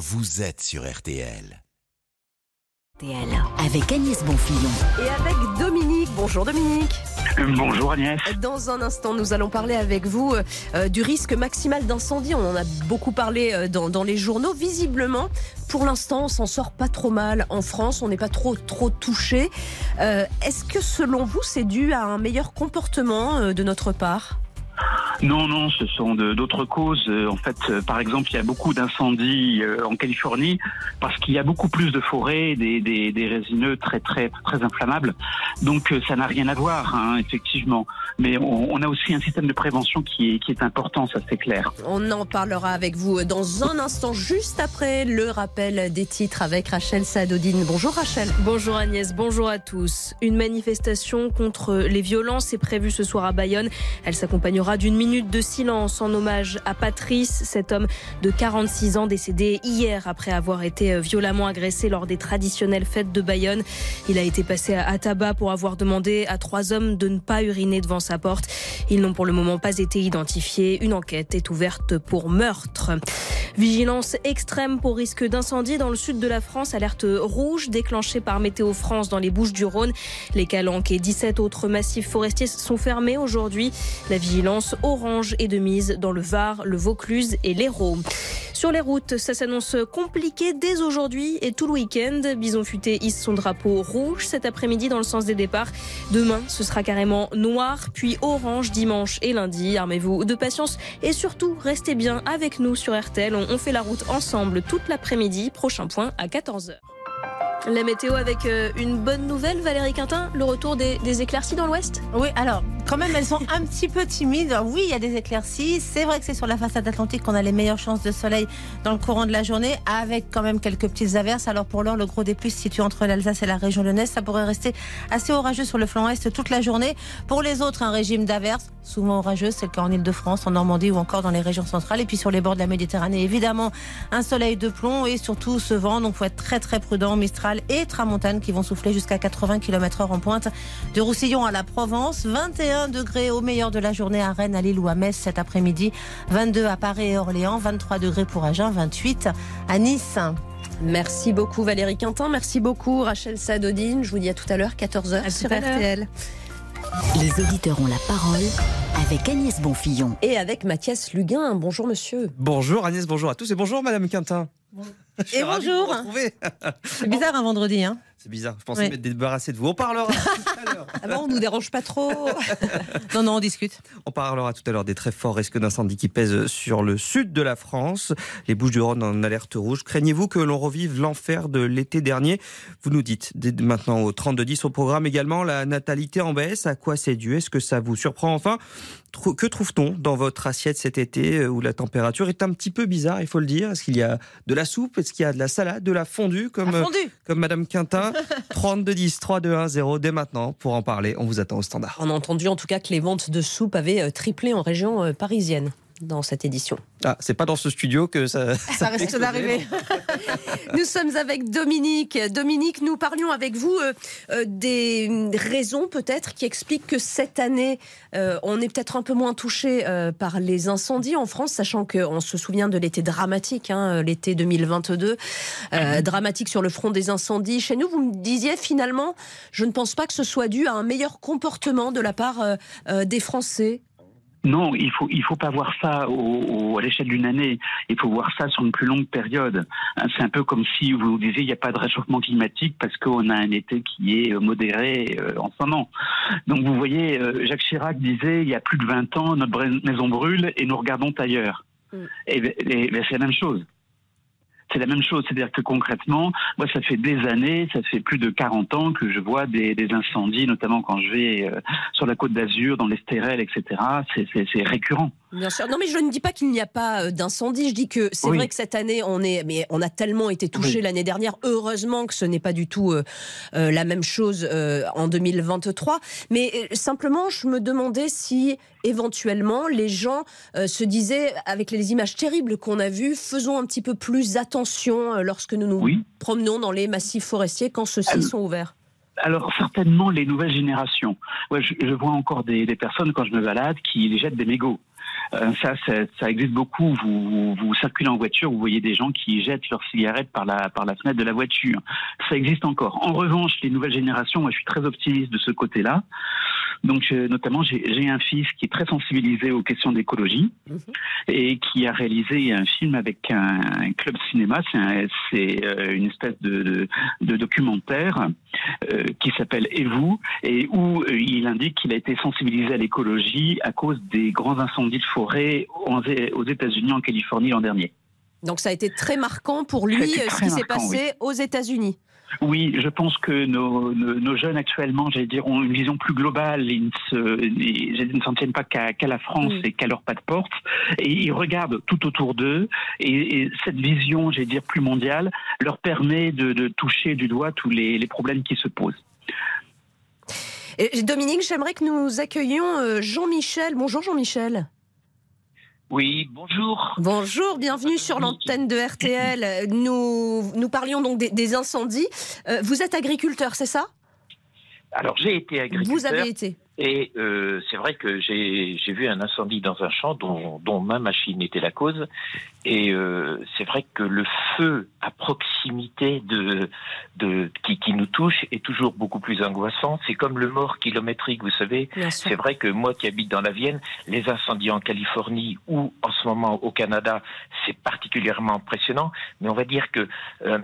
vous êtes sur RTL. Avec Agnès Bonfillon. Et avec Dominique. Bonjour Dominique. Bonjour Agnès. Dans un instant, nous allons parler avec vous euh, du risque maximal d'incendie. On en a beaucoup parlé euh, dans, dans les journaux. Visiblement, pour l'instant, on s'en sort pas trop mal en France. On n'est pas trop trop touché. Euh, Est-ce que selon vous, c'est dû à un meilleur comportement euh, de notre part? Non, non, ce sont d'autres causes. Euh, En fait, euh, par exemple, il y a beaucoup d'incendies euh, en Californie parce qu'il y a beaucoup plus de forêts, des, des, des résineux très, très, très inflammables. Donc, ça n'a rien à voir, hein, effectivement. Mais on, on a aussi un système de prévention qui est, qui est important, ça c'est clair. On en parlera avec vous dans un instant, juste après le rappel des titres avec Rachel Sadodine. Bonjour Rachel. Bonjour Agnès, bonjour à tous. Une manifestation contre les violences est prévue ce soir à Bayonne. Elle s'accompagnera d'une minute de silence en hommage à Patrice, cet homme de 46 ans décédé hier après avoir été violemment agressé lors des traditionnelles fêtes de Bayonne. Il a été passé à tabac pour avoir demandé à trois hommes de ne pas uriner devant sa porte. Ils n'ont pour le moment pas été identifiés. Une enquête est ouverte pour meurtre. Vigilance extrême pour risque d'incendie dans le sud de la France. Alerte rouge déclenchée par Météo France dans les Bouches du Rhône. Les Calanques et 17 autres massifs forestiers sont fermés aujourd'hui. La vigilance orange est de mise dans le Var, le Vaucluse et l'Hérault. Sur les routes, ça s'annonce compliqué dès aujourd'hui et tout le week-end. Bison Futé hisse son drapeau rouge cet après-midi dans le sens des départs. Demain, ce sera carrément noir, puis orange dimanche et lundi. Armez-vous de patience et surtout, restez bien avec nous sur RTL. On fait la route ensemble toute l'après-midi. Prochain point à 14h. La météo avec euh, une bonne nouvelle, Valérie Quintin, le retour des, des éclaircies dans l'ouest? Oui, alors, quand même, elles sont un petit peu timides. Oui, il y a des éclaircies. C'est vrai que c'est sur la façade atlantique qu'on a les meilleures chances de soleil dans le courant de la journée, avec quand même quelques petites averses. Alors, pour l'heure, le gros des pluies se situe entre l'Alsace et la région lyonnaise. Ça pourrait rester assez orageux sur le flanc est toute la journée. Pour les autres, un régime d'averses, souvent orageux. C'est le cas en Ile-de-France, en Normandie ou encore dans les régions centrales. Et puis, sur les bords de la Méditerranée, évidemment, un soleil de plomb et surtout ce vent. Donc, faut être très, très prudent. Mistral et Tramontane qui vont souffler jusqu'à 80 km heure en pointe de Roussillon à la Provence. 21 degrés au meilleur de la journée à Rennes, à Lille ou à Metz cet après-midi. 22 à Paris et Orléans. 23 degrés pour Agen. 28 à Nice. Merci beaucoup Valérie Quintin, merci beaucoup Rachel Sadodine. Je vous dis à tout à l'heure, 14h À sur. RTL. Les auditeurs ont la parole avec Agnès Bonfillon. Et avec Mathias Luguin. Bonjour monsieur. Bonjour Agnès, bonjour à tous et bonjour Madame Quintin. Suis Et bonjour. C'est bizarre un vendredi, hein C'est bizarre, je pensais Oui. m'être débarrassé de vous. On parlera tout à l'heure. Ah bon, on nous dérange pas trop. Non, non, on discute. On parlera tout à l'heure des très forts risques d'incendie qui pèsent sur le sud de la France. Les Bouches-du-Rhône en alerte rouge. Craignez-vous que l'on revive l'enfer de l'été dernier? Vous nous dites dès maintenant au 3210 au programme également la natalité en baisse. À quoi c'est dû? Est-ce que ça vous surprend? Enfin Que trouve-t-on dans votre assiette cet été euh, où la température est un petit peu bizarre, il faut le dire? Est-ce qu'il y a de la soupe? Est-ce qu'il y a de la salade, de la fondue comme, euh, Fondu. comme Madame Quintin 3210 3210 dès maintenant pour en parler. On vous attend au standard. On a entendu en tout cas que les ventes de soupe avaient euh, triplé en région euh, parisienne dans cette édition. Ah, c'est pas dans ce studio que ça. Ça risque d'arriver. Nous sommes avec Dominique. Dominique, nous parlions avec vous euh, euh, des raisons peut-être qui expliquent que cette année, euh, on est peut-être un peu moins touché euh, par les incendies en France, sachant qu'on se souvient de l'été dramatique, hein, l'été 2022, euh, dramatique sur le front des incendies. Chez nous, vous me disiez finalement, je ne pense pas que ce soit dû à un meilleur comportement de la part euh, euh, des Français. Non, il faut il faut pas voir ça au, au- à l'échelle d'une année. Il faut voir ça sur une plus longue période. Hein, C'est un peu comme si vous disiez il n'y a pas de réchauffement climatique parce qu'on a un été qui est euh, modéré euh, en ce moment. Donc vous voyez, euh, Jacques Chirac disait il y a plus de 20 ans notre maison brûle et nous regardons ailleurs. Mm. Et, et c'est la même chose. C'est la même chose, c'est-à-dire que concrètement, moi ça fait des années, ça fait plus de 40 ans que je vois des, des incendies, notamment quand je vais euh, sur la côte d'Azur, dans l'Estérel, etc. C'est- récurrent. Bien sûr. Non, mais je ne dis pas qu'il n'y a pas euh, d'incendie. Je dis que c'est Oui. vrai que cette année, on est, mais on a tellement été touché Oui. l'année dernière. Heureusement que ce n'est pas du tout euh, euh, la même chose en 2023. Mais simplement, je me demandais si éventuellement les gens euh, se disaient, avec les images terribles qu'on a vues, faisons un petit peu plus attention euh, lorsque nous nous Oui. promenons dans les massifs forestiers quand ceux-ci sont ouverts. Alors certainement les nouvelles générations. Ouais, je, je vois encore des, des personnes quand je me balade qui jettent des mégots. Euh, ça, ça, ça, existe beaucoup. Vous, vous, circulez en voiture, vous voyez des gens qui jettent leurs cigarettes par la, par la fenêtre de la voiture. Ça existe encore. En revanche, les nouvelles générations, moi je suis très optimiste de ce côté-là. Donc, euh, notamment, j'ai un fils qui est très sensibilisé aux questions d'écologie mhm. et qui a réalisé un film avec un, club cinéma. C'est euh, une espèce de, de, documentaire euh, qui s'appelle Et vous et où il indique qu'il a été sensibilisé à l'écologie à cause des grands incendies de forêt aux États-Unis, en Californie l'an dernier. Donc, ça a été très marquant pour lui ce qui s'est passé aux États-Unis. Oui, je pense que nos, nos, jeunes actuellement, j'allais dire, ont une vision plus globale. Ils ne se, ne s'en tiennent pas qu'à, la France et qu'à leur pas de porte. Et ils regardent tout autour d'eux. Et, cette vision, j'allais dire, plus mondiale, leur permet de, de toucher du doigt tous les, les problèmes qui se posent. Et Dominique, j'aimerais que nous accueillions euh, Jean-Michel. Bonjour Jean-Michel. Oui, bonjour. Bonjour, bienvenue sur l'antenne de RTL. Nous, nous parlions donc des, incendies. Euh, vous êtes agriculteur, c'est ça? Alors j'ai été agriculteur. Vous avez été et euh, c'est vrai que j'ai vu un incendie dans un champ dont, dont ma machine était la cause. Et euh, c'est vrai que le feu à proximité de, de qui, qui, nous touche est toujours beaucoup plus angoissant. C'est comme le mort kilométrique, vous savez. C'est vrai que moi qui habite dans la Vienne, les incendies en Californie ou en ce moment au Canada, c'est particulièrement impressionnant. Mais on va dire que euh,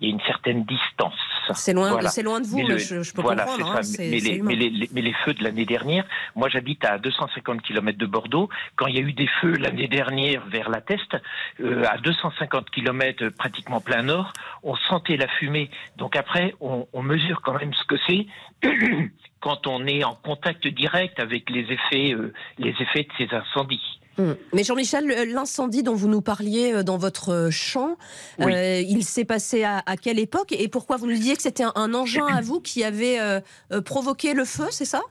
il y a une certaine distance. C'est loin, c'est loin de vous, mais je, peux comprendre. Hein, mais, les, feux de l'année dernière, moi j'habite à 250 km de Bordeaux. Quand il y a eu des feux l'année dernière vers la Teste, euh, à 250 km pratiquement plein nord, on sentait la fumée. Donc après, on, mesure quand même ce que c'est quand on est en contact direct avec les effets, euh, les effets de ces incendies. Hmm. Mais Jean-Michel, l'incendie dont vous nous parliez euh, dans votre champ, euh, il s'est passé à, quelle époque et pourquoi vous nous disiez que c'était un, engin à vous qui avait euh, provoqué le feu, c'est ça?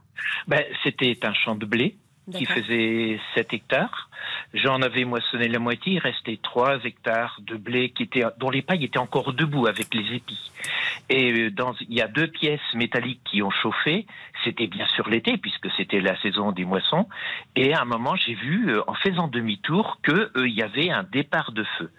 Ben, C'était un champ de blé qui faisait 7 hectares. J'en avais moissonné la moitié, il restait 3 hectares de blé qui étaient, dont les pailles étaient encore debout avec les épis. Et dans, il y a deux pièces métalliques qui ont chauffé. C'était bien sûr l'été puisque c'était la saison des moissons. Et à un moment, j'ai vu, euh, en faisant demi-tour, qu'il euh, y avait un départ de feu.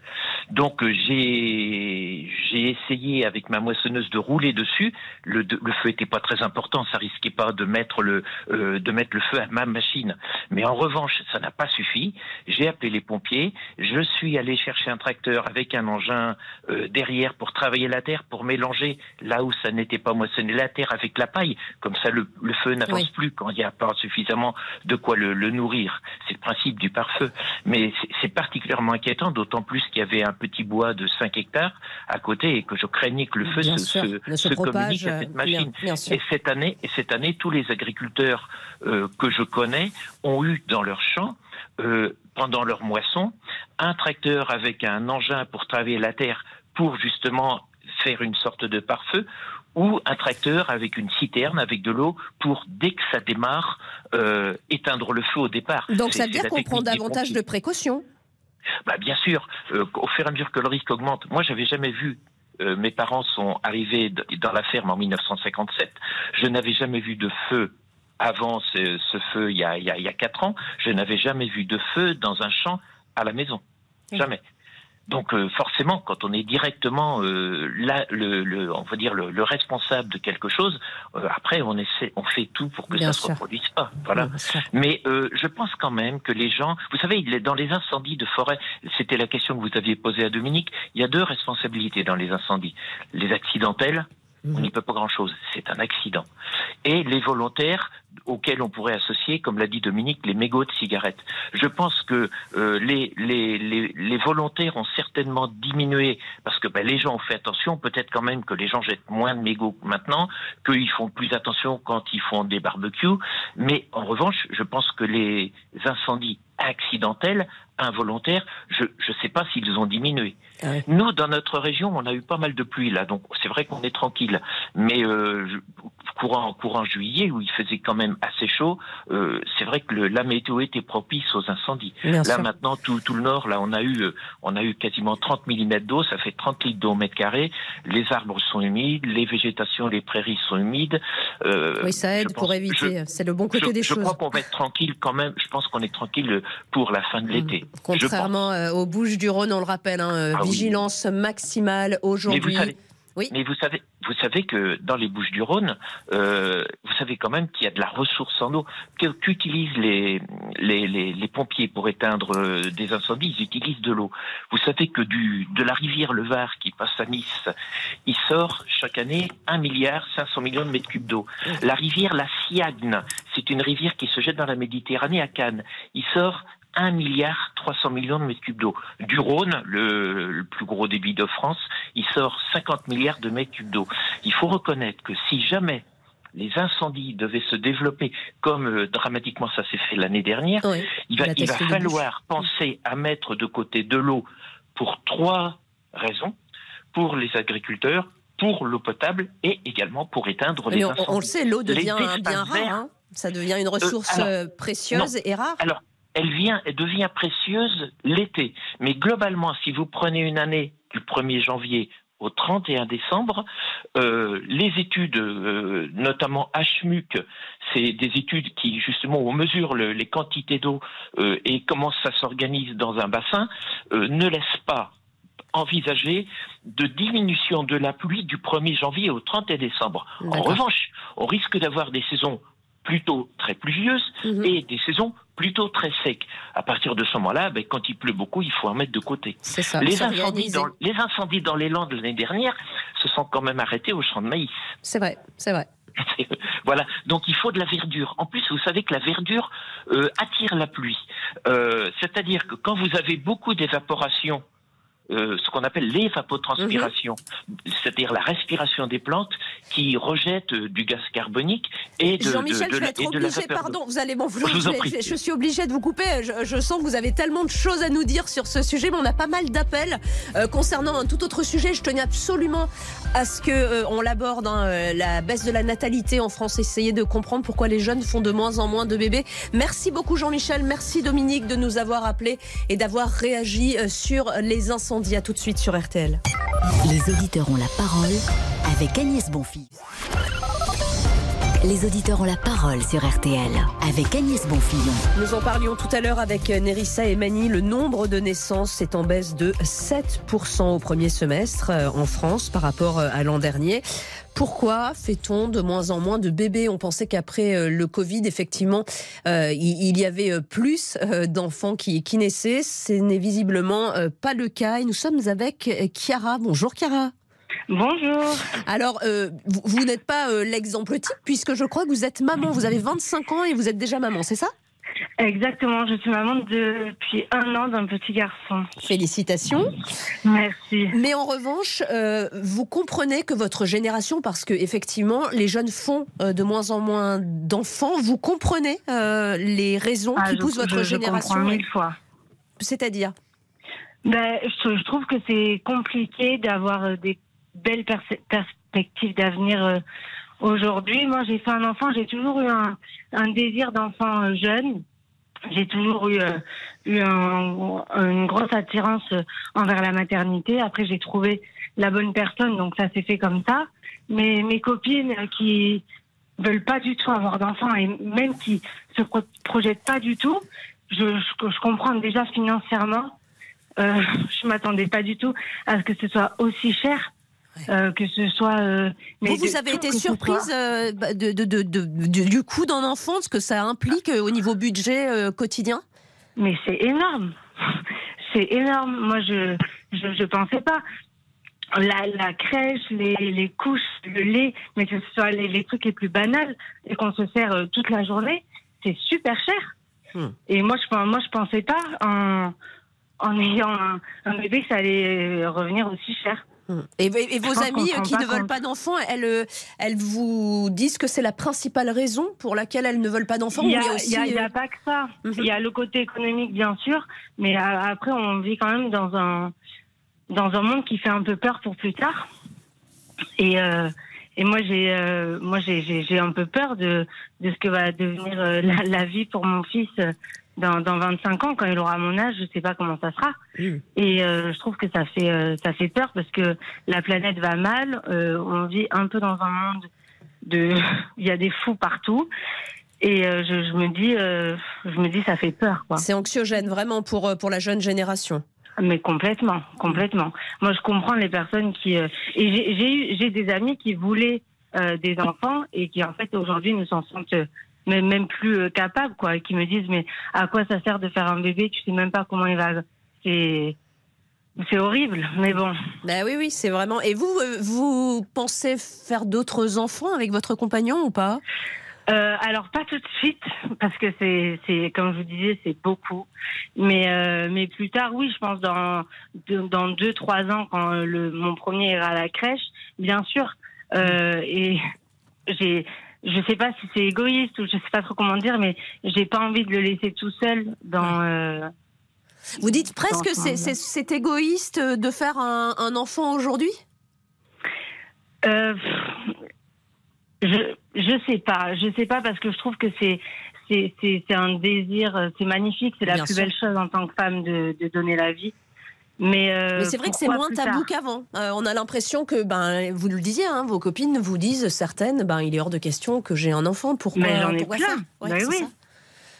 Donc euh, j'ai essayé avec ma moissonneuse de rouler dessus. Le, le feu était pas très important, ça risquait pas de mettre le de mettre le feu à ma machine. Mais en revanche, ça n'a pas suffi. J'ai appelé les pompiers. Je suis allé chercher un tracteur avec un engin derrière pour travailler la terre, pour mélanger là où ça n'était pas moissonné la terre avec la paille. Comme ça, le, le feu n'avance plus quand il n'y a pas suffisamment de quoi le, le nourrir. C'est le principe du pare-feu. Mais c'est particulièrement inquiétant, d'autant plus qu'il y avait un petit bois de 5 hectares à côté et que je craignais que le feu se, se, communique à cette machine. et cette année, et cette année, tous les agriculteurs euh, que je connais ont eu dans leur champ euh, pendant leur moisson un tracteur avec un engin pour travailler la terre pour justement faire une sorte de pare-feu ou un tracteur avec une citerne avec de l'eau pour dès que ça démarre euh, éteindre le feu au départ. Donc ça veut dire qu'on prend davantage de précautions. Bah, bien sûr, euh, au fur et à mesure que le risque augmente. Moi, j'avais jamais vu. Euh, mes parents sont arrivés dans la ferme en 1957. Je n'avais jamais vu de feu avant ce, feu il y, a, il y a quatre ans. Je n'avais jamais vu de feu dans un champ à la maison. Jamais. Donc euh, forcément, quand on est directement euh, là, le, le, on va dire le, responsable de quelque chose, euh, après on essaie, on fait tout pour que ça ne se reproduise pas. Voilà. Mais je pense quand même que les gens, vous savez, dans les incendies de forêt, c'était la question que vous aviez posée à Dominique. Il y a deux responsabilités dans les incendies les accidentels on n'y peut pas grand-chose. C'est un accident. Et les volontaires auxquels on pourrait associer, comme l'a dit Dominique, les mégots de cigarettes. Je pense que euh, les, les, les, volontaires ont certainement diminué parce que ben, les gens ont fait attention. Peut-être quand même que les gens jettent moins de mégots maintenant, qu'ils font plus attention quand ils font des barbecues. Mais en revanche, je pense que les incendies accidentels, involontaires, je ne sais pas s'ils ont diminué. Ah Nous, dans notre région, on a eu pas mal de pluie là, donc c'est vrai qu'on est tranquille. Mais euh, courant courant juillet où il faisait quand même assez chaud. Euh, c'est vrai que le, la météo était propice aux incendies. là maintenant tout, tout le nord, là on a eu on a eu quasiment 30 mm d'eau, ça fait 30 litres d'eau au mètre carré. Les arbres sont humides, les végétations, les prairies sont humides. oui, ça aide pour éviter. C'est le bon côté des choses. Je crois qu'on va être tranquille quand même. Je pense qu'on est tranquille pour la fin de l'été. Mmh. Contrairement aux Bouches du Rhône, on le rappelle, hein, ah vigilance maximale aujourd'hui. Oui. Mais vous savez, vous savez que dans les Bouches du Rhône, euh, vous savez quand même qu'il y a de la ressource en eau. Qu'utilisent les, les, les, pompiers pour éteindre euh, des incendies? Ils utilisent de l'eau. Vous savez que du, de la rivière Le Var qui passe à Nice, il sort chaque année 1 milliard 500 millions de mètres cubes d'eau. La rivière La Siagne, c'est une rivière qui se jette dans la Méditerranée à Cannes. Il sort 1 milliard 300 millions de mètres cubes d'eau. Du Rhône, le, plus gros débit de France, il sort 50 milliards de mètres cubes d'eau. Il faut reconnaître que si jamais les incendies devaient se développer comme euh, dramatiquement ça s'est fait l'année dernière, il va, il va falloir penser à mettre de côté de l'eau pour trois raisons. Pour les agriculteurs, pour l'eau potable et également pour éteindre les incendies. On, le sait, l'eau devient un bien rare. Hein. ça devient une euh, ressource euh, précieuse et rare. Alors, elle, vient, elle devient précieuse l'été. Mais globalement, si vous prenez une année du 1er janvier au 31 décembre, euh, les études, euh, notamment HMUC, c'est des études qui justement on mesure les quantités d'eau euh, et comment ça s'organise dans un bassin, ne laissent pas envisager de diminution de la pluie du 1er janvier au 31 décembre. En revanche, on risque d'avoir des saisons plutôt très pluvieuses mhm. et des saisons plutôt très secs. À partir de ce moment-là, ben, quand il pleut beaucoup, il faut en mettre de côté. Ça, les, incendies dans, les incendies dans les Landes l'année dernière se sont quand même arrêtés au champ de maïs. C'est vrai, c'est vrai. voilà, donc il faut de la verdure. En plus, vous savez que la verdure euh, attire la pluie. Euh, c'est-à-dire que quand vous avez beaucoup d'évaporation euh, ce qu'on appelle l'évapotranspiration, mhm. c'est-à-dire la respiration des plantes qui rejettent euh, du gaz carbonique et de, Jean-Michel, je vais être obligé, pardon, vous allez m'en vouloir, je, je, suis obligé de vous couper. Je, sens que vous avez tellement de choses à nous dire sur ce sujet, mais on a pas mal d'appels euh, concernant un tout autre sujet. Je tenais absolument à ce que on l'aborde, hein, la baisse de la natalité en France. Essayer de comprendre pourquoi les jeunes font de moins en moins de bébés. Merci beaucoup Jean-Michel, merci Dominique de nous avoir appelés et d'avoir réagi sur les incendies dit À tout de suite sur RTL. Les auditeurs ont la parole avec Agnès Bonfils. Les auditeurs ont la parole sur RTL avec Agnès Bonfillon. Nous en parlions tout à l'heure avec Nerissa et Mani. Le nombre de naissances est en baisse de 7% au premier semestre euh, en France par rapport euh, à l'an dernier. Pourquoi fait-on de moins en moins de bébés? On pensait qu'après euh, le Covid, effectivement, il y avait plus d'enfants qui, qui naissaient. Ce n'est visiblement pas le cas. Et nous sommes avec Chiara. Bonjour Chiara. Bonjour. Alors, euh, vous, n'êtes pas euh, l'exemple type, puisque je crois que vous êtes maman. Vous avez 25 ans et vous êtes déjà maman, c'est ça? Exactement, je suis maman depuis un an d'un petit garçon. Félicitations. Merci. Mais en revanche, euh, vous comprenez que votre génération, parce que effectivement, les jeunes font de moins en moins d'enfants, vous comprenez les raisons ah, qui poussent votre génération. Je comprends mille fois. C'est-à-dire? Ben, je, trouve que c'est compliqué d'avoir des belle perspective d'avenir euh, aujourd'hui. Moi, j'ai fait un enfant, j'ai toujours eu un, désir d'enfant euh, jeune. J'ai toujours eu, euh, eu une grosse attirance envers la maternité. Après, j'ai trouvé la bonne personne, donc ça s'est fait comme ça. Mais mes copines qui veulent pas du tout avoir d'enfants et même qui se projettent pas du tout, je comprends déjà financièrement. Euh, je m'attendais pas du tout à ce que ce soit aussi cher. Euh, que ce soit. Euh, vous, vous avez été surprise euh, bah, de, de, de, du coût d'un enfant, ce que ça implique au niveau budget quotidien? Mais c'est énorme. C'est énorme. Moi, je je, pensais pas. La, la crèche, les, les, couches, le lait, mais que ce soit les, les trucs les plus banals et qu'on se sert toute la journée, c'est super cher. Hmm. Et moi, je moi, je pensais pas en, en ayant un, un bébé que ça allait revenir aussi cher. Et, vos amis qui ne veulent pas d'enfants, elles, euh, elles vous disent que c'est la principale raison pour laquelle elles ne veulent pas d'enfants Il n'y a, a, euh, pas que ça. Mhm. Il y a le côté économique, bien sûr, mais après, on vit quand même dans un, dans un monde qui fait un peu peur pour plus tard. Et, euh, Et moi, j'ai, euh, moi, j'ai, j'ai, un peu peur de, de ce que va devenir euh, la, la, vie pour mon fils euh, dans, dans 25 ans, quand il aura mon âge. Je sais pas comment ça sera. Et je trouve que ça fait, ça fait peur parce que la planète va mal. on vit un peu dans un monde de, il y a des fous partout. Et je, je, me dis, je me dis, ça fait peur. Quoi. C'est anxiogène vraiment pour pour la jeune génération. Mais complètement, complètement. Moi, je comprends les personnes qui euh, et j'ai eu j'ai des amis qui voulaient euh, des enfants et qui en fait aujourd'hui ne s'en sentent même, même plus euh, capables quoi, et qui me disent mais à quoi ça sert de faire un bébé? Tu sais même pas comment il va. C'est c'est horrible, mais bon. Ben oui, oui, c'est vraiment. Et vous, vous pensez faire d'autres enfants avec votre compagnon ou pas? Euh, alors pas tout de suite parce que c'est c'est comme je vous disais c'est beaucoup mais euh, mais plus tard oui je pense dans dans deux trois ans quand le mon premier ira à la crèche bien sûr euh, et j'ai je sais pas si c'est égoïste ou je sais pas trop comment dire mais j'ai pas envie de le laisser tout seul dans euh, vous dites presque que c'est égoïste de faire un, un enfant aujourd'hui? Euh, je je sais pas, je sais pas parce que je trouve que c'est c'est un désir, c'est magnifique, c'est la plus belle chose en tant que femme de, de donner la vie. Mais, euh, Mais c'est vrai que c'est moins tabou qu'avant. Euh, on a l'impression que, ben, vous le disiez, hein, vos copines vous disent certaines, ben, il est hors de question que j'ai un enfant. Pourquoi, Mais j'en ai plein. Ben oui.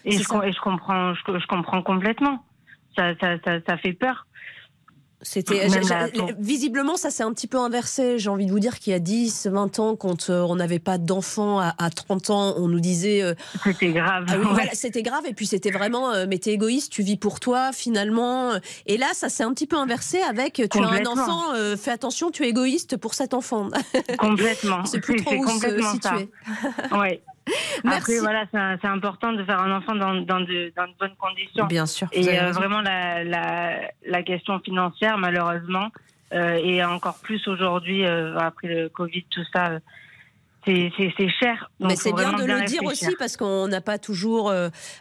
Et je, et je, comprends, je, je, comprends complètement. Ça, ça, ça fait peur. C'était visiblement ça s'est un petit peu inversé. J'ai envie de vous dire qu'il y a 10, 20 ans, quand euh, on n'avait pas d'enfants, à, 30 ans, on nous disait euh, c'était grave. Ah c'était grave et puis c'était vraiment euh, mais t'es égoïste, tu vis pour toi finalement. Et là, ça s'est un petit peu inversé avec tu as un enfant, fais attention, tu es égoïste pour cet enfant. Complètement. C'est plus trop où se situer. Ouais. Après, voilà, c'est important de faire un enfant dans, dans, de, dans de bonnes conditions. Bien sûr. Et euh, vraiment, la, la, la, question financière, malheureusement, euh, et encore plus aujourd'hui, euh, après le Covid, tout ça, c'est cher. Mais c'est bien de le dire aussi parce qu'on n'a pas toujours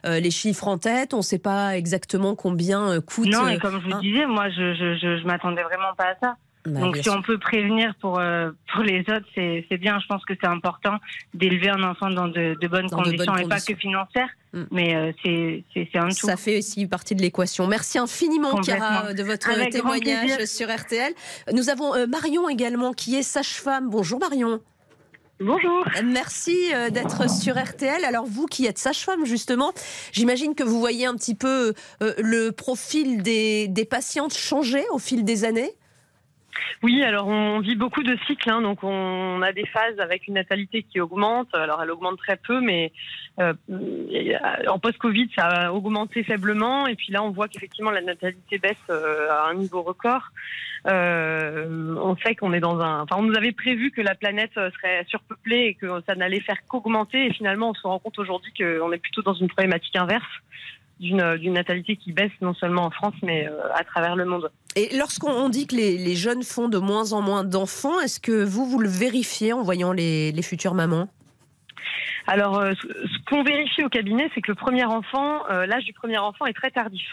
les chiffres en tête, on ne sait pas exactement combien coûte. Non, et comme je vous disais, moi, je, je, je, je m'attendais vraiment pas à ça. Bah, Donc si on peut prévenir pour euh, pour les autres, c'est bien. Je pense que c'est important d'élever un enfant dans de, bonnes conditions et pas que financières, mm. mais euh, c'est c'est un tout. Ça fait aussi partie de l'équation. Merci infiniment, Chiara, de votre témoignage sur RTL. Nous avons euh, Marion également qui est sage-femme. Bonjour Marion. Bonjour. Merci d'être sur RTL. Alors vous qui êtes sage-femme justement, j'imagine que vous voyez un petit peu le profil des, des patientes changer au fil des années. Oui, alors on vit beaucoup de cycles, hein, donc on a des phases avec une natalité qui augmente. Alors elle augmente très peu, mais euh, en post-Covid, ça a augmenté faiblement. Et puis là, on voit qu'effectivement la natalité baisse euh, à un niveau record. Euh, on sait qu'on est dans un. Enfin, on nous avait prévu que la planète serait surpeuplée et que ça n'allait faire qu'augmenter. Et finalement, on se rend compte aujourd'hui qu'on est plutôt dans une problématique inverse d'une natalité qui baisse non seulement en France, mais euh, à travers le monde. Et lorsqu'on dit que les, jeunes font de moins en moins d'enfants, est-ce que vous, vous le vérifiez en voyant les, futures mamans? Alors, euh, ce qu'on vérifie au cabinet, c'est que le premier enfant, euh, l'âge du premier enfant est très tardif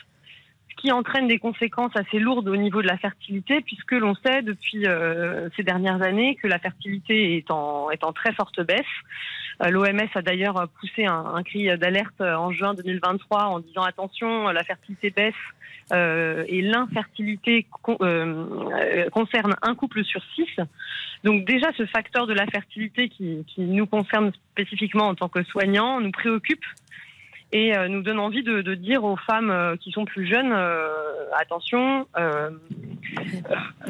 ce qui entraîne des conséquences assez lourdes au niveau de la fertilité, puisque l'on sait depuis ces dernières années que la fertilité est en, très forte baisse. Euh, L'OMS a d'ailleurs poussé un, cri d'alerte en juin 2023 en disant attention, la fertilité baisse euh, et l'infertilité euh, concerne un couple sur six. Donc déjà, ce facteur de la fertilité qui, nous concerne spécifiquement en tant que soignants nous préoccupe et nous donne envie de, dire aux femmes qui sont plus jeunes attention.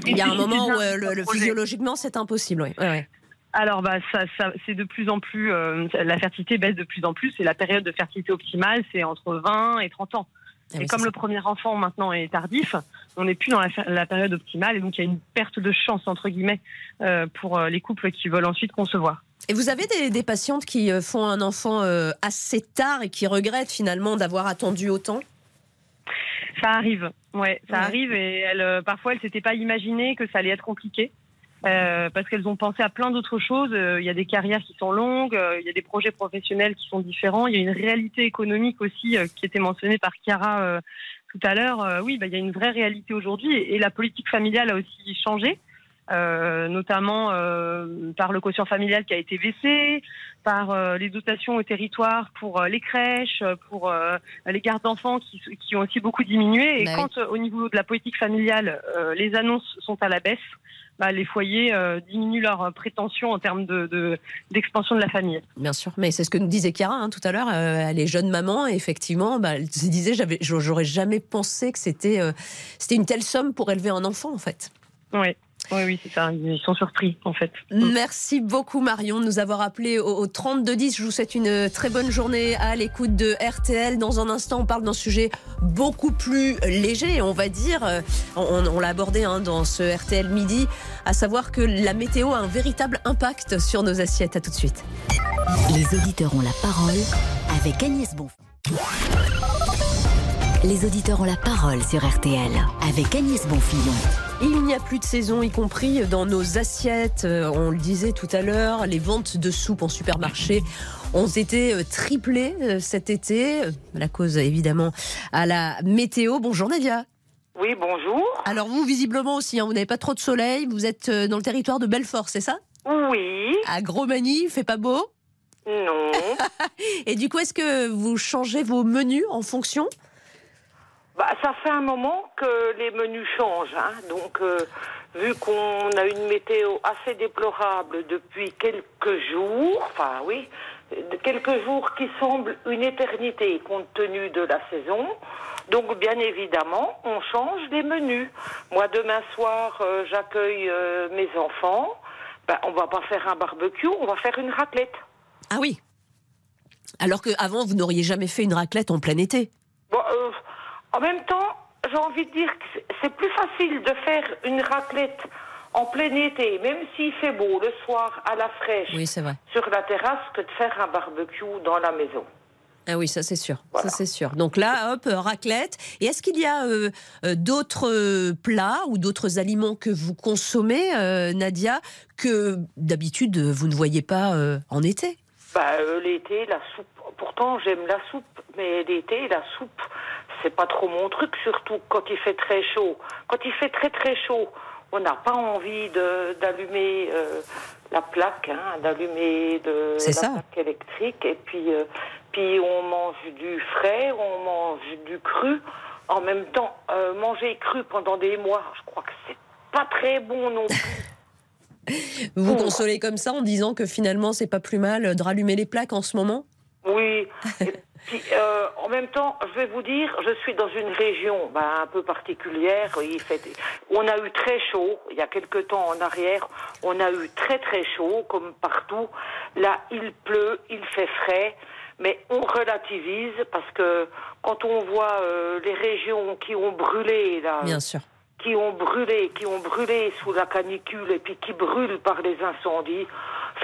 Il y a un moment où le, physiologiquement c'est impossible. Oui. Alors, bah, ça, ça c'est de plus en plus, euh, la fertilité baisse de plus en plus et la période de fertilité optimale, c'est entre 20 et 30 ans. Ah et comme le premier enfant maintenant est tardif, on n'est plus dans la, période optimale et donc il y a une perte de chance, entre guillemets, euh, pour euh, les couples qui veulent ensuite concevoir. Et vous avez des, patientes qui font un enfant assez tard et qui regrettent finalement d'avoir attendu autant? Ça arrive, ouais, ça arrive et elles, parfois elles s'étaient pas imaginé que ça allait être compliqué. Euh, parce qu'elles ont pensé à plein d'autres choses. Euh, il y a des carrières qui sont longues, euh, il y a des projets professionnels qui sont différents, il y a une réalité économique aussi qui était mentionnée par Chiara tout à l'heure. oui, bah, il y a une vraie réalité aujourd'hui et, la politique familiale a aussi changé. Euh, notamment euh, par le quotient familial qui a été baissé, par euh, les dotations au territoire pour les crèches, pour les gardes d'enfants qui, qui ont aussi beaucoup diminué. Et Bah quand au niveau de la politique familiale, les annonces sont à la baisse, bah, les foyers euh, diminuent leurs prétentions en termes de- de- d'expansion de, la famille. Bien sûr, mais c'est ce que nous disait Chiara hein, tout à l'heure. euh, elle est jeune maman et effectivement, bah, elle se disait, j'aurais jamais pensé que c'était, euh, c'était une telle somme pour élever un enfant en fait. Oui, oui, oui, c'est ça. Ils sont surpris en fait. Merci beaucoup Marion de nous avoir appelé au, au 3210. Je vous souhaite une très bonne journée à l'écoute de RTL. Dans un instant, on parle d'un sujet beaucoup plus léger, on va dire. On, on l'a abordé hein, dans ce RTL midi, à savoir que la météo a un véritable impact sur nos assiettes. À tout de suite. Les auditeurs ont la parole avec Agnès Bonfillon. Les auditeurs ont la parole sur RTL avec Agnès Bonfillon. Il n'y a plus de saison, y compris dans nos assiettes. Euh, On le disait tout à l'heure, les ventes de soupe en supermarché ont été euh, triplées euh, cet été. La cause, évidemment, à la météo. Bonjour Nadia. Oui, bonjour. Alors vous, visiblement aussi, hein, vous n'avez pas trop de soleil. Vous êtes dans le territoire de Belfort, c'est ça? Oui. À Gros-Magny, il fait pas beau? Non. Et du coup, est-ce que vous changez vos menus en fonction? Bah, ça fait un moment que les menus changent. Hein. Donc, euh, vu qu'on a une météo assez déplorable depuis quelques jours, enfin oui, quelques jours qui semblent une éternité compte tenu de la saison. Donc, bien évidemment, on change les menus. Moi, demain soir, euh, j'accueille euh, mes enfants. Ben, on va pas faire un barbecue, on va faire une raclette. Ah oui. Alors qu'avant, vous n'auriez jamais fait une raclette en plein été. Bon, euh, en même temps, j'ai envie de dire que c'est- plus facile de faire une raclette en plein été, même s'il fait beau, le soir à la fraîche, Oui, sur la terrasse, que de faire un barbecue dans la maison. Ah oui, ça c'est sûr. Ça c'est sûr. Donc là, hop, raclette. Et est-ce qu'il y a euh, euh, d'autres euh, plats ou d'autres aliments que vous consommez, euh, Nadia, que d'habitude vous ne voyez pas euh, en été? Bah, l'été, la soupe. Pourtant, j'aime la soupe, mais l'été, la soupe, c'est pas trop mon truc, surtout quand il fait très chaud. Quand il fait très très chaud, on n'a pas envie d'allumer euh, la plaque, hein, d'allumer de la ça. plaque électrique, et puis, euh, puis on mange du frais, on mange du cru. En même temps, euh, manger cru pendant des mois, je crois que c'est pas très bon non plus. Vous vous consolez comme ça en disant que finalement c'est pas plus mal de rallumer les plaques en ce moment? Oui. Puis, euh, en même temps, je vais vous dire, je suis dans une région ben, un peu particulière. Il fait, on a eu très chaud il y a quelque temps en arrière. On a eu très très chaud, comme partout. Là, il pleut, il fait frais. Mais on relativise parce que quand on voit euh, les régions qui ont brûlé là, Bien sûr. qui ont brûlé, qui ont brûlé sous la canicule et puis qui brûlent par les incendies,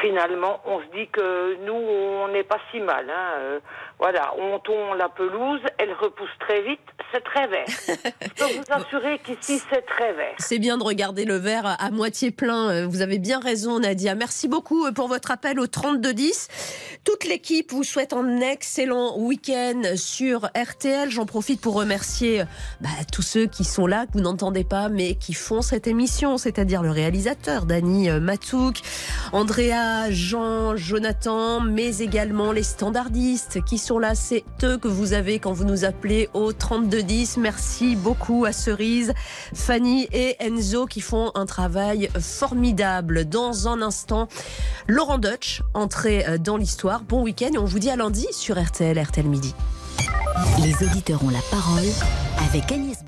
finalement, on se dit que nous, on n'est pas si mal. Hein. Euh, voilà, on tombe la pelouse, elle repousse très vite, c'est très vert. Je peux vous assurer qu'ici, c'est très vert. C'est bien de regarder le verre à- moitié plein. Euh, Vous avez bien raison, Nadia. Merci beaucoup euh, pour votre appel au 3210. Toute l'équipe vous souhaite un excellent week-end sur RTL. J'en profite pour remercier bah, tous ceux qui sont là, que vous n'entendez pas, mais qui font cette émission, c'est-à-dire le réalisateur, Dany Matouk, Andrea, Jean, Jonathan, mais également les standardistes qui sont là. C'est eux que vous avez quand vous nous appelez au 3210. Merci beaucoup à Cerise, Fanny et Enzo qui font un travail formidable. Dans un instant, Laurent Deutsch, entrée euh, dans l'histoire. Bon week-end et on vous dit à lundi sur RTL, RTL Midi. Les auditeurs ont la parole avec Agnès.